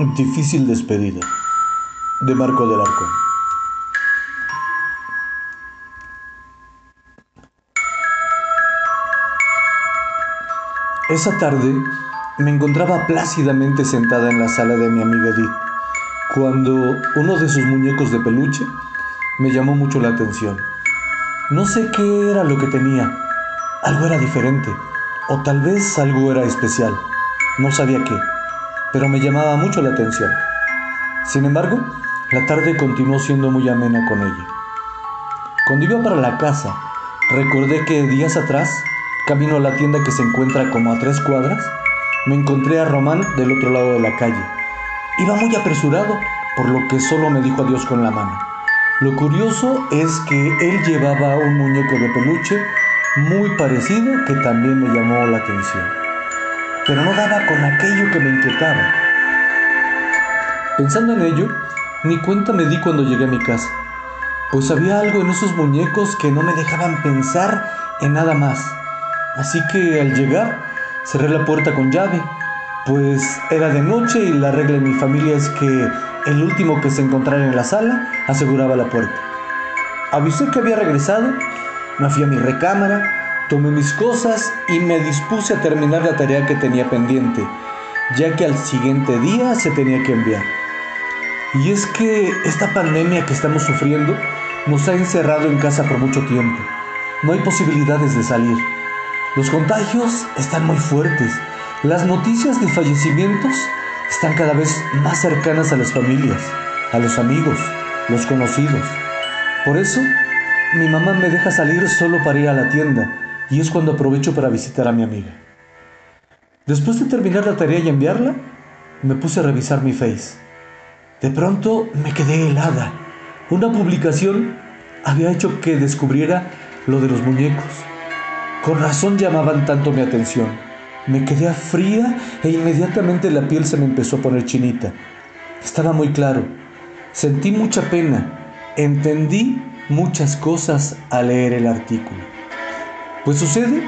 Difícil despedida de Marco del Arco. Esa tarde me encontraba plácidamente sentada en la sala de mi amiga Edith, cuando uno de sus muñecos de peluche me llamó mucho la atención. No sé qué era lo que tenía, algo era diferente, o tal vez algo era especial, no sabía qué pero me llamaba mucho la atención. Sin embargo, la tarde continuó siendo muy amena con ella. Cuando iba para la casa, recordé que días atrás, camino a la tienda que se encuentra como a tres cuadras, me encontré a Román del otro lado de la calle. Iba muy apresurado, por lo que solo me dijo adiós con la mano. Lo curioso es que él llevaba un muñeco de peluche muy parecido que también me llamó la atención pero no daba con aquello que me inquietaba. Pensando en ello, ni cuenta me di cuando llegué a mi casa, pues había algo en esos muñecos que no me dejaban pensar en nada más. Así que al llegar, cerré la puerta con llave, pues era de noche y la regla en mi familia es que el último que se encontrara en la sala aseguraba la puerta. Avisé que había regresado, me fui a mi recámara, Tomé mis cosas y me dispuse a terminar la tarea que tenía pendiente, ya que al siguiente día se tenía que enviar. Y es que esta pandemia que estamos sufriendo nos ha encerrado en casa por mucho tiempo. No hay posibilidades de salir. Los contagios están muy fuertes. Las noticias de fallecimientos están cada vez más cercanas a las familias, a los amigos, los conocidos. Por eso, mi mamá me deja salir solo para ir a la tienda y es cuando aprovecho para visitar a mi amiga. Después de terminar la tarea y enviarla, me puse a revisar mi face. De pronto me quedé helada. Una publicación había hecho que descubriera lo de los muñecos. Con razón llamaban tanto mi atención. Me quedé fría e inmediatamente la piel se me empezó a poner chinita. Estaba muy claro. Sentí mucha pena. Entendí muchas cosas al leer el artículo. Pues sucede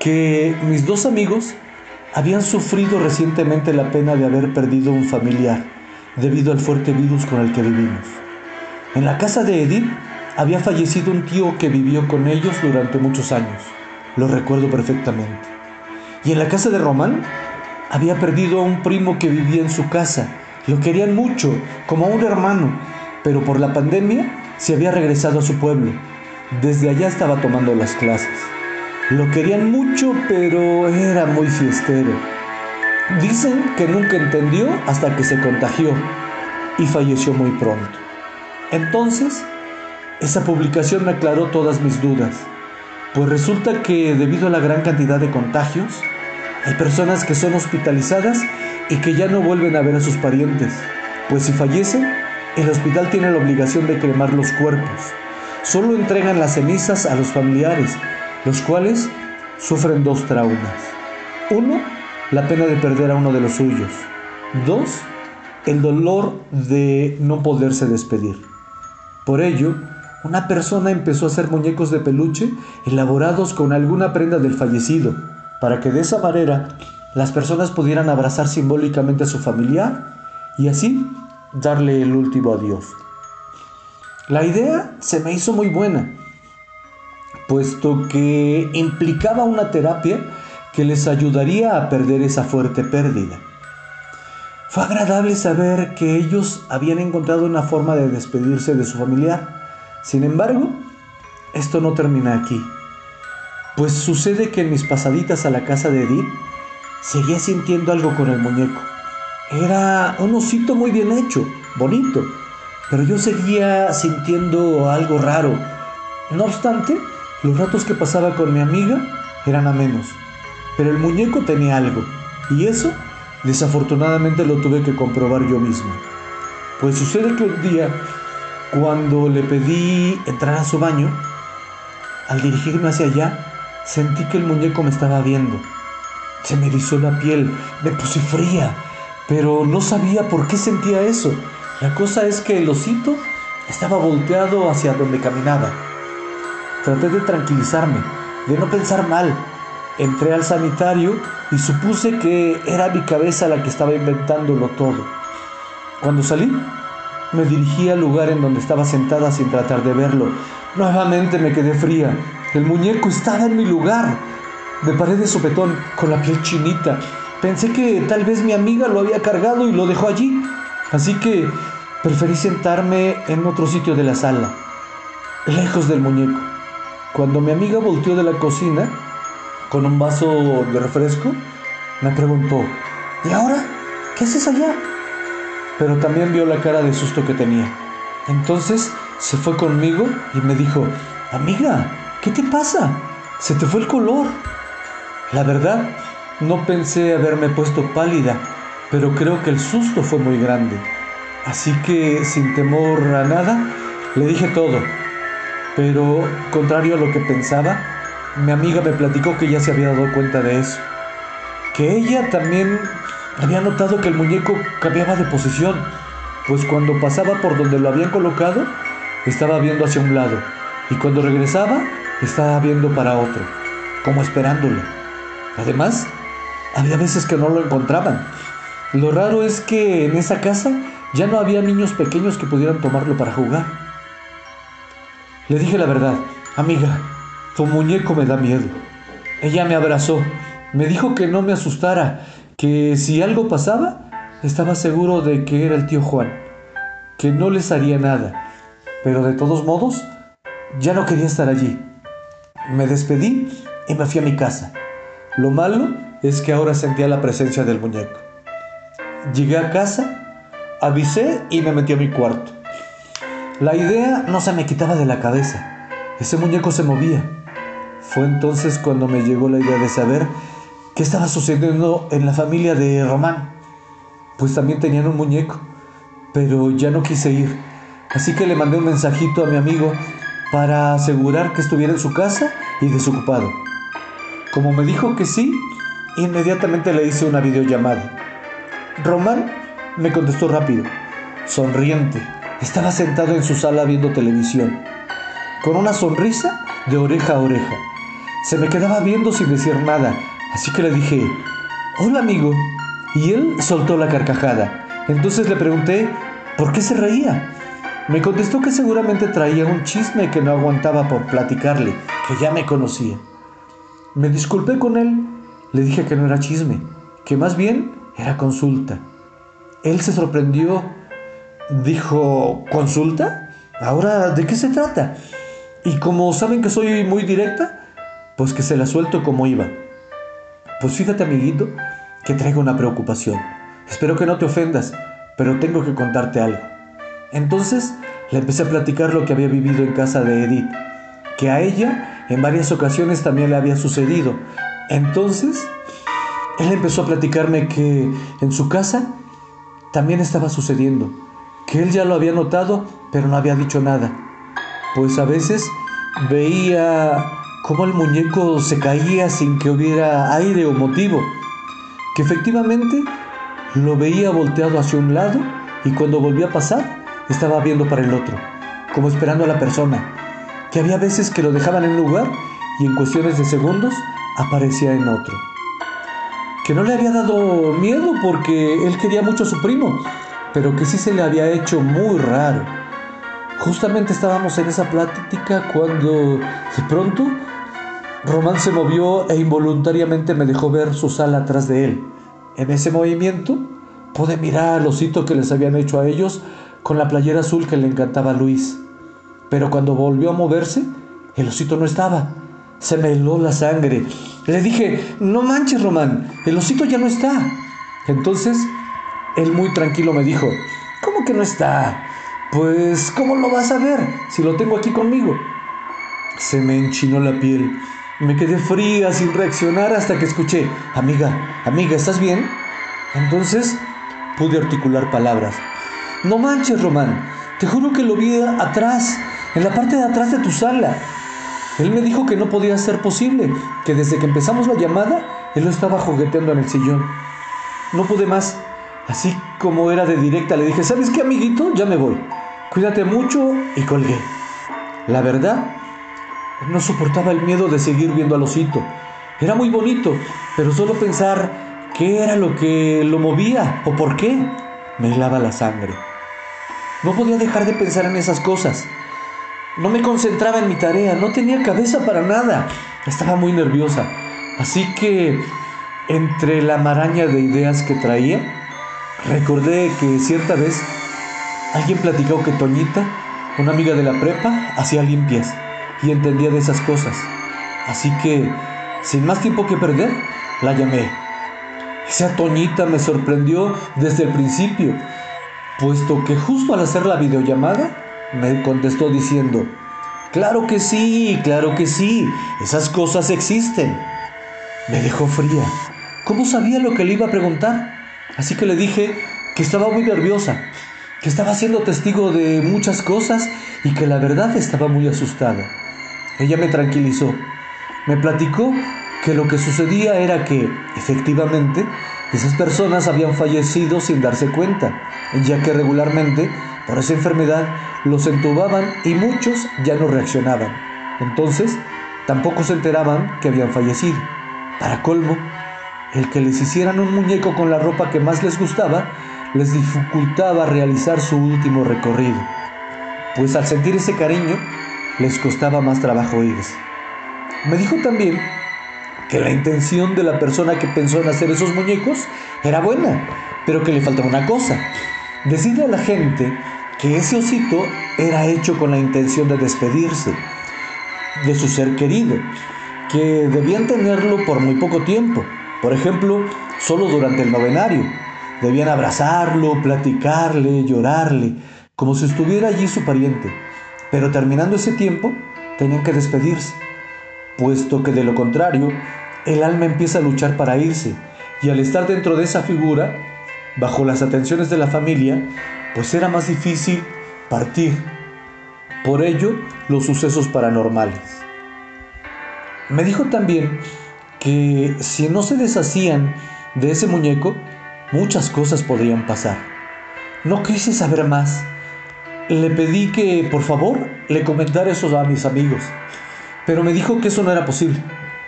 que mis dos amigos habían sufrido recientemente la pena de haber perdido un familiar debido al fuerte virus con el que vivimos. En la casa de Edith había fallecido un tío que vivió con ellos durante muchos años. Lo recuerdo perfectamente. Y en la casa de Román había perdido a un primo que vivía en su casa. Lo querían mucho, como a un hermano, pero por la pandemia se había regresado a su pueblo. Desde allá estaba tomando las clases. Lo querían mucho, pero era muy fiestero. Dicen que nunca entendió hasta que se contagió y falleció muy pronto. Entonces, esa publicación me aclaró todas mis dudas, pues resulta que debido a la gran cantidad de contagios, hay personas que son hospitalizadas y que ya no vuelven a ver a sus parientes, pues si fallecen, el hospital tiene la obligación de cremar los cuerpos. Solo entregan las cenizas a los familiares los cuales sufren dos traumas. Uno, la pena de perder a uno de los suyos. Dos, el dolor de no poderse despedir. Por ello, una persona empezó a hacer muñecos de peluche elaborados con alguna prenda del fallecido, para que de esa manera las personas pudieran abrazar simbólicamente a su familiar y así darle el último adiós. La idea se me hizo muy buena, puesto que implicaba una terapia que les ayudaría a perder esa fuerte pérdida. Fue agradable saber que ellos habían encontrado una forma de despedirse de su familiar. Sin embargo, esto no termina aquí, pues sucede que en mis pasaditas a la casa de Edith seguía sintiendo algo con el muñeco. Era un osito muy bien hecho, bonito, pero yo seguía sintiendo algo raro. No obstante, los ratos que pasaba con mi amiga eran a menos, pero el muñeco tenía algo, y eso desafortunadamente lo tuve que comprobar yo mismo. Pues sucede que un día, cuando le pedí entrar a su baño, al dirigirme hacia allá, sentí que el muñeco me estaba viendo. Se me erizó la piel, me puse fría, pero no sabía por qué sentía eso. La cosa es que el osito estaba volteado hacia donde caminaba. Traté de tranquilizarme, de no pensar mal. Entré al sanitario y supuse que era mi cabeza la que estaba inventándolo todo. Cuando salí, me dirigí al lugar en donde estaba sentada sin tratar de verlo. Nuevamente me quedé fría. El muñeco estaba en mi lugar. Me paré de sopetón con la piel chinita. Pensé que tal vez mi amiga lo había cargado y lo dejó allí. Así que preferí sentarme en otro sitio de la sala, lejos del muñeco. Cuando mi amiga volteó de la cocina con un vaso de refresco, me preguntó, ¿y ahora? ¿Qué haces allá? Pero también vio la cara de susto que tenía. Entonces se fue conmigo y me dijo, amiga, ¿qué te pasa? Se te fue el color. La verdad, no pensé haberme puesto pálida, pero creo que el susto fue muy grande. Así que, sin temor a nada, le dije todo. Pero, contrario a lo que pensaba, mi amiga me platicó que ya se había dado cuenta de eso. Que ella también había notado que el muñeco cambiaba de posición, pues cuando pasaba por donde lo habían colocado, estaba viendo hacia un lado, y cuando regresaba, estaba viendo para otro, como esperándolo. Además, había veces que no lo encontraban. Lo raro es que en esa casa ya no había niños pequeños que pudieran tomarlo para jugar. Le dije la verdad, amiga, tu muñeco me da miedo. Ella me abrazó, me dijo que no me asustara, que si algo pasaba, estaba seguro de que era el tío Juan, que no les haría nada, pero de todos modos, ya no quería estar allí. Me despedí y me fui a mi casa. Lo malo es que ahora sentía la presencia del muñeco. Llegué a casa, avisé y me metí a mi cuarto. La idea no se me quitaba de la cabeza. Ese muñeco se movía. Fue entonces cuando me llegó la idea de saber qué estaba sucediendo en la familia de Román. Pues también tenían un muñeco, pero ya no quise ir. Así que le mandé un mensajito a mi amigo para asegurar que estuviera en su casa y desocupado. Como me dijo que sí, inmediatamente le hice una videollamada. Román me contestó rápido, sonriente. Estaba sentado en su sala viendo televisión, con una sonrisa de oreja a oreja. Se me quedaba viendo sin decir nada, así que le dije, hola amigo. Y él soltó la carcajada. Entonces le pregunté, ¿por qué se reía? Me contestó que seguramente traía un chisme que no aguantaba por platicarle, que ya me conocía. Me disculpé con él, le dije que no era chisme, que más bien era consulta. Él se sorprendió, dijo, ¿consulta? ¿Ahora de qué se trata? Y como saben que soy muy directa, pues que se la suelto como iba. Pues fíjate, amiguito, que traigo una preocupación. Espero que no te ofendas, pero tengo que contarte algo. Entonces le empecé a platicar lo que había vivido en casa de Edith, que a ella en varias ocasiones también le había sucedido. Entonces, él empezó a platicarme que en su casa también estaba sucediendo, que él ya lo había notado, pero no había dicho nada. Pues a veces veía cómo el muñeco se caía sin que hubiera aire o motivo, que efectivamente lo veía volteado hacia un lado y cuando volvía a pasar estaba viendo para el otro, como esperando a la persona que había veces que lo dejaban en un lugar y en cuestiones de segundos aparecía en otro. Que no le había dado miedo porque él quería mucho a su primo, pero que sí se le había hecho muy raro. Justamente estábamos en esa plática cuando de pronto Román se movió e involuntariamente me dejó ver su sala atrás de él. En ese movimiento pude mirar al osito que les habían hecho a ellos con la playera azul que le encantaba a Luis. Pero cuando volvió a moverse, el osito no estaba. Se me heló la sangre. Le dije, no manches, Román, el osito ya no está. Entonces, él muy tranquilo me dijo, ¿cómo que no está? Pues, ¿cómo lo vas a ver si lo tengo aquí conmigo? Se me enchinó la piel. Me quedé fría sin reaccionar hasta que escuché, amiga, amiga, ¿estás bien? Entonces pude articular palabras. No manches, Román, te juro que lo vi atrás, en la parte de atrás de tu sala. Él me dijo que no podía ser posible, que desde que empezamos la llamada, él lo estaba jugueteando en el sillón. No pude más. Así como era de directa, le dije, ¿sabes qué, amiguito? Ya me voy. Cuídate mucho y colgué. La verdad, no soportaba el miedo de seguir viendo al osito. Era muy bonito, pero solo pensar qué era lo que lo movía o por qué me helaba la sangre. No podía dejar de pensar en esas cosas. No me concentraba en mi tarea, no tenía cabeza para nada. Estaba muy nerviosa. Así que, entre la maraña de ideas que traía, recordé que cierta vez alguien platicó que Toñita, una amiga de la prepa, hacía limpias y entendía de esas cosas. Así que, sin más tiempo que perder, la llamé. Esa Toñita me sorprendió desde el principio, puesto que justo al hacer la videollamada me contestó diciendo, claro que sí, claro que sí, esas cosas existen. Me dejó fría. ¿Cómo sabía lo que le iba a preguntar? Así que le dije que estaba muy nerviosa, que estaba siendo testigo de muchas cosas y que la verdad estaba muy asustada. Ella me tranquilizó. Me platicó que lo que sucedía era que, efectivamente, esas personas habían fallecido sin darse cuenta, ya que regularmente, por esa enfermedad, los entubaban y muchos ya no reaccionaban. Entonces, tampoco se enteraban que habían fallecido. Para colmo, el que les hicieran un muñeco con la ropa que más les gustaba, les dificultaba realizar su último recorrido, pues al sentir ese cariño, les costaba más trabajo irse. Me dijo también que la intención de la persona que pensó en hacer esos muñecos era buena, pero que le faltaba una cosa. Decirle a la gente que ese osito era hecho con la intención de despedirse de su ser querido, que debían tenerlo por muy poco tiempo, por ejemplo, solo durante el novenario. Debían abrazarlo, platicarle, llorarle, como si estuviera allí su pariente. Pero terminando ese tiempo, tenían que despedirse puesto que de lo contrario, el alma empieza a luchar para irse, y al estar dentro de esa figura, bajo las atenciones de la familia, pues era más difícil partir. Por ello, los sucesos paranormales. Me dijo también que si no se deshacían de ese muñeco, muchas cosas podrían pasar. No quise saber más. Le pedí que, por favor, le comentara eso a mis amigos pero me dijo que eso no era posible,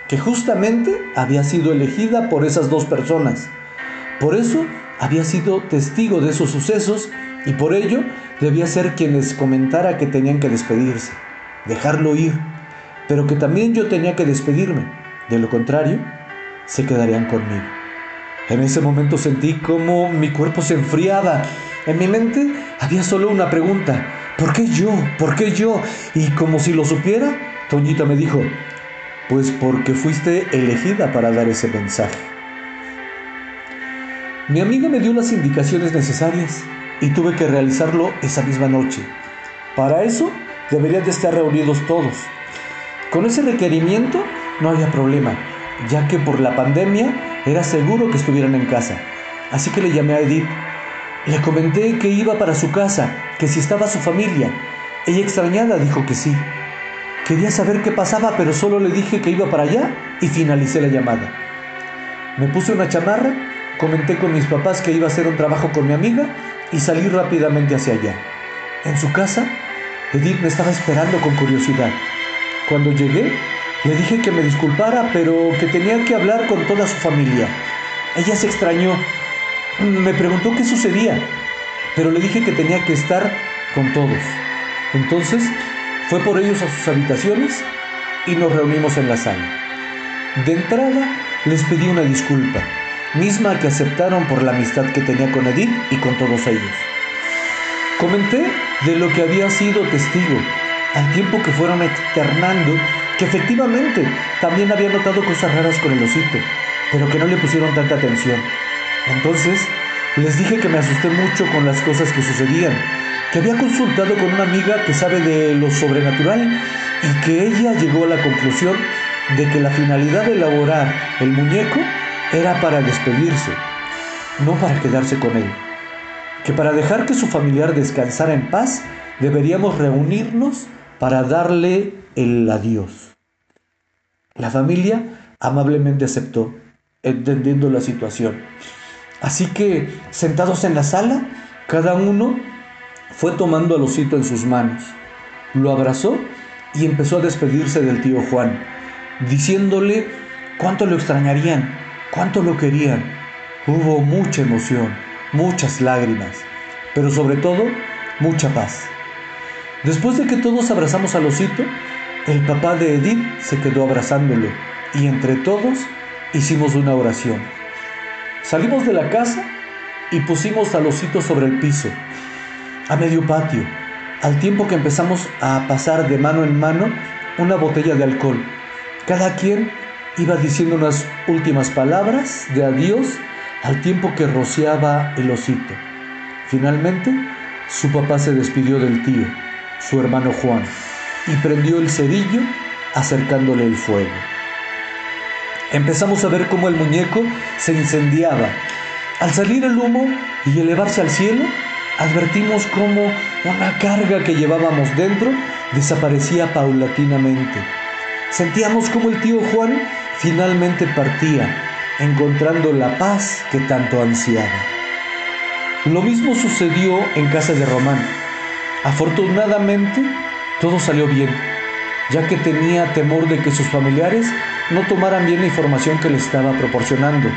que justamente había sido elegida por esas dos personas. Por eso había sido testigo de esos sucesos y por ello debía ser quien les comentara que tenían que despedirse, dejarlo ir, pero que también yo tenía que despedirme. De lo contrario, se quedarían conmigo. En ese momento sentí como mi cuerpo se enfriaba. En mi mente había solo una pregunta. ¿Por qué yo? ¿Por qué yo? Y como si lo supiera, Toñita me dijo, pues porque fuiste elegida para dar ese mensaje. Mi amiga me dio las indicaciones necesarias y tuve que realizarlo esa misma noche. Para eso deberían de estar reunidos todos. Con ese requerimiento no había problema, ya que por la pandemia era seguro que estuvieran en casa. Así que le llamé a Edith. Le comenté que iba para su casa, que si estaba su familia. Ella extrañada dijo que sí. Quería saber qué pasaba, pero solo le dije que iba para allá y finalicé la llamada. Me puse una chamarra, comenté con mis papás que iba a hacer un trabajo con mi amiga y salí rápidamente hacia allá. En su casa, Edith me estaba esperando con curiosidad. Cuando llegué, le dije que me disculpara, pero que tenía que hablar con toda su familia. Ella se extrañó. Me preguntó qué sucedía, pero le dije que tenía que estar con todos. Entonces fue por ellos a sus habitaciones y nos reunimos en la sala. De entrada les pedí una disculpa, misma que aceptaron por la amistad que tenía con Edith y con todos ellos. Comenté de lo que había sido testigo, al tiempo que fueron externando que efectivamente también había notado cosas raras con el osito, pero que no le pusieron tanta atención. Entonces les dije que me asusté mucho con las cosas que sucedían que había consultado con una amiga que sabe de lo sobrenatural y que ella llegó a la conclusión de que la finalidad de elaborar el muñeco era para despedirse, no para quedarse con él. Que para dejar que su familiar descansara en paz, deberíamos reunirnos para darle el adiós. La familia amablemente aceptó, entendiendo la situación. Así que, sentados en la sala, cada uno fue tomando al osito en sus manos, lo abrazó y empezó a despedirse del tío Juan, diciéndole cuánto lo extrañarían, cuánto lo querían. Hubo mucha emoción, muchas lágrimas, pero sobre todo mucha paz. Después de que todos abrazamos al osito, el papá de Edith se quedó abrazándolo y entre todos hicimos una oración. Salimos de la casa y pusimos al osito sobre el piso, a medio patio, al tiempo que empezamos a pasar de mano en mano una botella de alcohol. Cada quien iba diciendo unas últimas palabras de adiós al tiempo que rociaba el osito. Finalmente, su papá se despidió del tío, su hermano Juan, y prendió el cerillo acercándole el fuego. Empezamos a ver cómo el muñeco se incendiaba. Al salir el humo y elevarse al cielo, advertimos cómo una carga que llevábamos dentro desaparecía paulatinamente. Sentíamos como el tío Juan finalmente partía, encontrando la paz que tanto ansiaba. Lo mismo sucedió en casa de Román. Afortunadamente, todo salió bien, ya que tenía temor de que sus familiares no tomaran bien la información que le estaba proporcionando.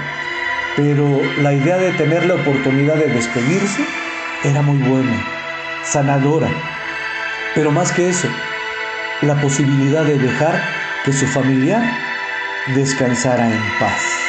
Pero la idea de tener la oportunidad de despedirse era muy buena, sanadora. Pero más que eso, la posibilidad de dejar que su familiar descansara en paz.